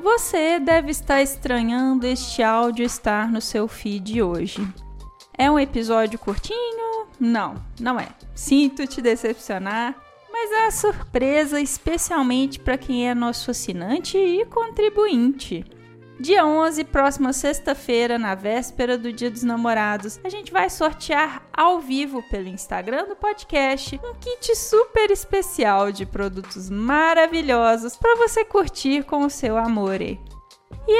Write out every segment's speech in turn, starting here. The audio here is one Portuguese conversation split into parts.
Você deve estar estranhando este áudio estar no seu feed hoje. É um episódio curtinho? Não, não é. Sinto te decepcionar, mas é uma surpresa especialmente para quem é nosso assinante e contribuinte. Dia 11, próxima sexta-feira, na véspera do Dia dos Namorados, a gente vai sortear ao vivo pelo Instagram do podcast um kit super especial de produtos maravilhosos para você curtir com o seu amor. E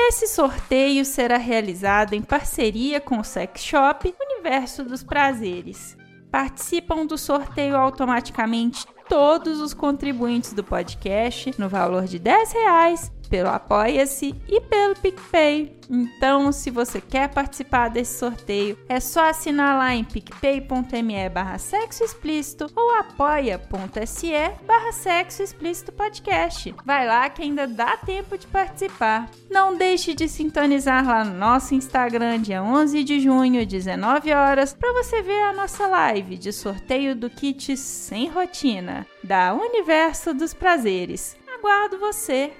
esse sorteio será realizado em parceria com o Sex Shop Universo dos Prazeres. Participam do sorteio automaticamente todos os contribuintes do podcast no valor de 10 reais pelo Apoia-se e pelo PicPay. Então, se você quer participar desse sorteio, é só assinar lá em picpay.me barra sexo explícito ou apoia.se barra sexo explícito podcast. Vai lá que ainda dá tempo de participar. Não deixe de sintonizar lá no nosso Instagram dia 11 de junho, 19 horas, para você ver a nossa live de sorteio do kit sem rotina da Universo dos Prazeres. Aguardo você!